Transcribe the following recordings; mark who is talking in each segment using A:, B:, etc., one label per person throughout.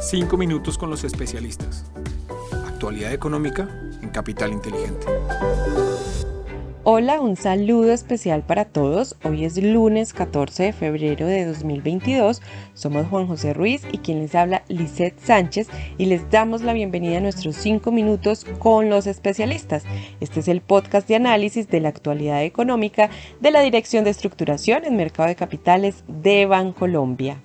A: Cinco minutos con los especialistas. Actualidad económica en Capital Inteligente.
B: Hola, un saludo especial para todos. Hoy es lunes 14 de febrero de 2022. Somos Juan José Ruiz y quien les habla Lisette Sánchez y les damos la bienvenida a nuestros 5 minutos con los especialistas. Este es el podcast de análisis de la actualidad económica de la Dirección de Estructuración en Mercado de Capitales de Bancolombia.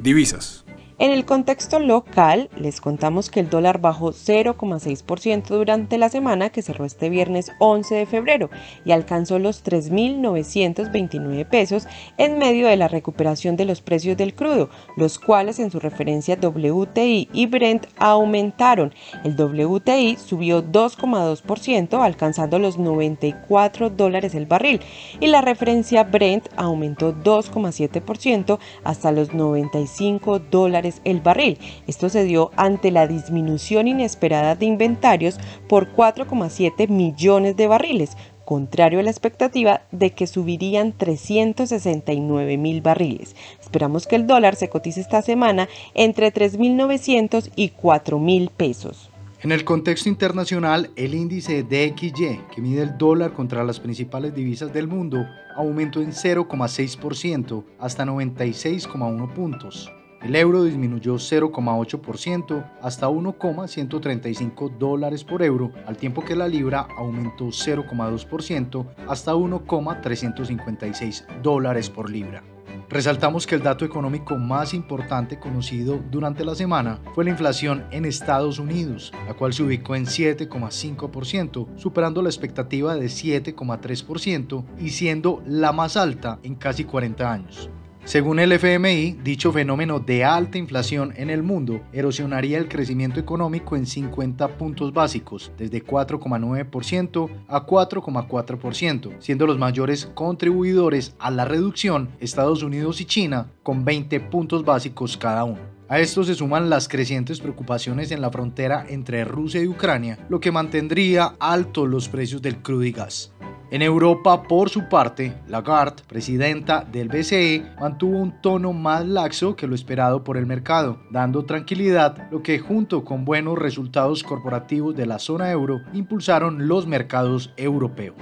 A: Divisas.
B: En el contexto local, les contamos que el dólar bajó 0,6% durante la semana que cerró este viernes 11 de febrero y alcanzó los 3.929 pesos en medio de la recuperación de los precios del crudo, los cuales en su referencia WTI y Brent aumentaron. El WTI subió 2,2% alcanzando los 94 dólares el barril y la referencia Brent aumentó 2,7% hasta los 95 dólares el barril. Esto se dio ante la disminución inesperada de inventarios por 4,7 millones de barriles, contrario a la expectativa de que subirían 369 mil barriles. Esperamos que el dólar se cotice esta semana entre 3.900 y 4.000 pesos.
C: En el contexto internacional, el índice DXY, que mide el dólar contra las principales divisas del mundo, aumentó en 0,6% hasta 96,1 puntos. El euro disminuyó 0,8% hasta 1,135 dólares por euro, al tiempo que la libra aumentó 0,2% hasta 1,356 dólares por libra. Resaltamos que el dato económico más importante conocido durante la semana fue la inflación en Estados Unidos, la cual se ubicó en 7,5%, superando la expectativa de 7,3% y siendo la más alta en casi 40 años. Según el FMI, dicho fenómeno de alta inflación en el mundo erosionaría el crecimiento económico en 50 puntos básicos, desde 4,9% a 4,4%, siendo los mayores contribuidores a la reducción Estados Unidos y China, con 20 puntos básicos cada uno. A esto se suman las crecientes preocupaciones en la frontera entre Rusia y Ucrania, lo que mantendría altos los precios del crudo y gas. En Europa, por su parte, Lagarde, presidenta del BCE, mantuvo un tono más laxo que lo esperado por el mercado, dando tranquilidad, lo que junto con buenos resultados corporativos de la zona euro impulsaron los mercados europeos.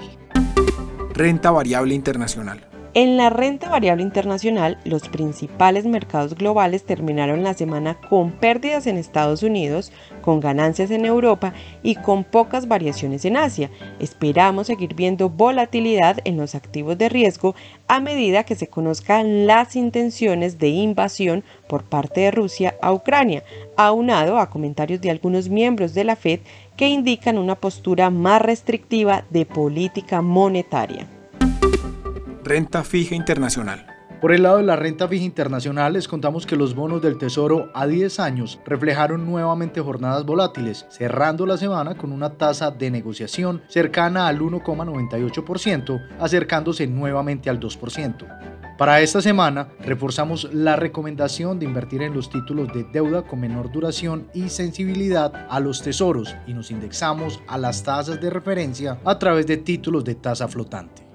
A: Renta variable internacional.
B: En la renta variable internacional, los principales mercados globales terminaron la semana con pérdidas en Estados Unidos, con ganancias en Europa y con pocas variaciones en Asia. Esperamos seguir viendo volatilidad en los activos de riesgo a medida que se conozcan las intenciones de invasión por parte de Rusia a Ucrania, aunado a comentarios de algunos miembros de la Fed que indican una postura más restrictiva de política monetaria.
A: Renta fija internacional.
C: Por el lado de la renta fija internacional, les contamos que los bonos del Tesoro a 10 años reflejaron nuevamente jornadas volátiles, cerrando la semana con una tasa de negociación cercana al 1,98%, acercándose nuevamente al 2%. Para esta semana, reforzamos la recomendación de invertir en los títulos de deuda con menor duración y sensibilidad a los tesoros y nos indexamos a las tasas de referencia a través de títulos de tasa flotante.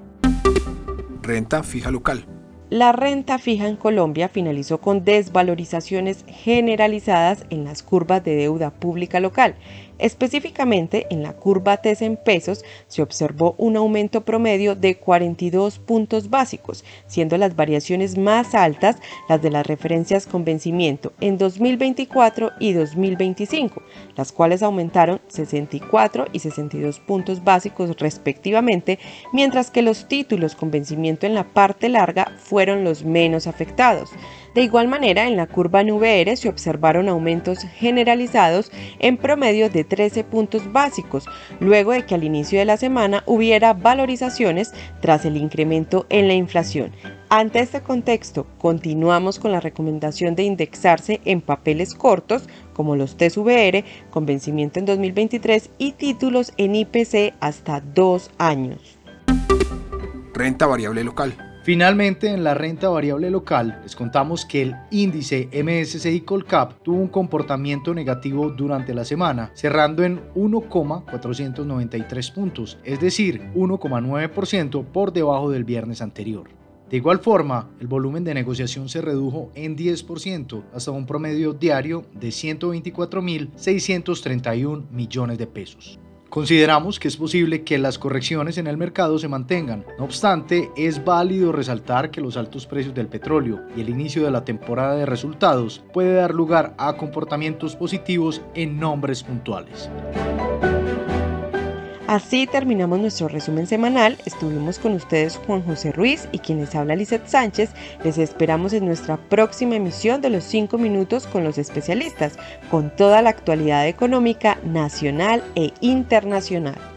A: Renta fija local.
B: La renta fija en Colombia finalizó con desvalorizaciones generalizadas en las curvas de deuda pública local, Específicamente, en la curva TES en pesos se observó un aumento promedio de 42 puntos básicos, siendo las variaciones más altas las de las referencias con vencimiento en 2024 y 2025, las cuales aumentaron 64 y 62 puntos básicos respectivamente, mientras que los títulos con vencimiento en la parte larga fueron los menos afectados. De igual manera, en la curva NVR se observaron aumentos generalizados en promedio de 13 puntos básicos, luego de que al inicio de la semana hubiera valorizaciones tras el incremento en la inflación. Ante este contexto, continuamos con la recomendación de indexarse en papeles cortos como los TSVR con vencimiento en 2023 y títulos en IPC hasta dos años.
A: Renta variable local.
C: Finalmente, en la renta variable local, les contamos que el índice MSCI Colcap tuvo un comportamiento negativo durante la semana, cerrando en 1,493 puntos, es decir, 1,9% por debajo del viernes anterior. De igual forma, el volumen de negociación se redujo en 10% hasta un promedio diario de 124.631 millones de pesos. Consideramos que es posible que las correcciones en el mercado se mantengan. No obstante, es válido resaltar que los altos precios del petróleo y el inicio de la temporada de resultados puede dar lugar a comportamientos positivos en nombres puntuales.
B: Así terminamos nuestro resumen semanal. Estuvimos con ustedes Juan José Ruiz y quienes habla Lizeth Sánchez. Les esperamos en nuestra próxima emisión de los 5 minutos con los especialistas, con toda la actualidad económica nacional e internacional.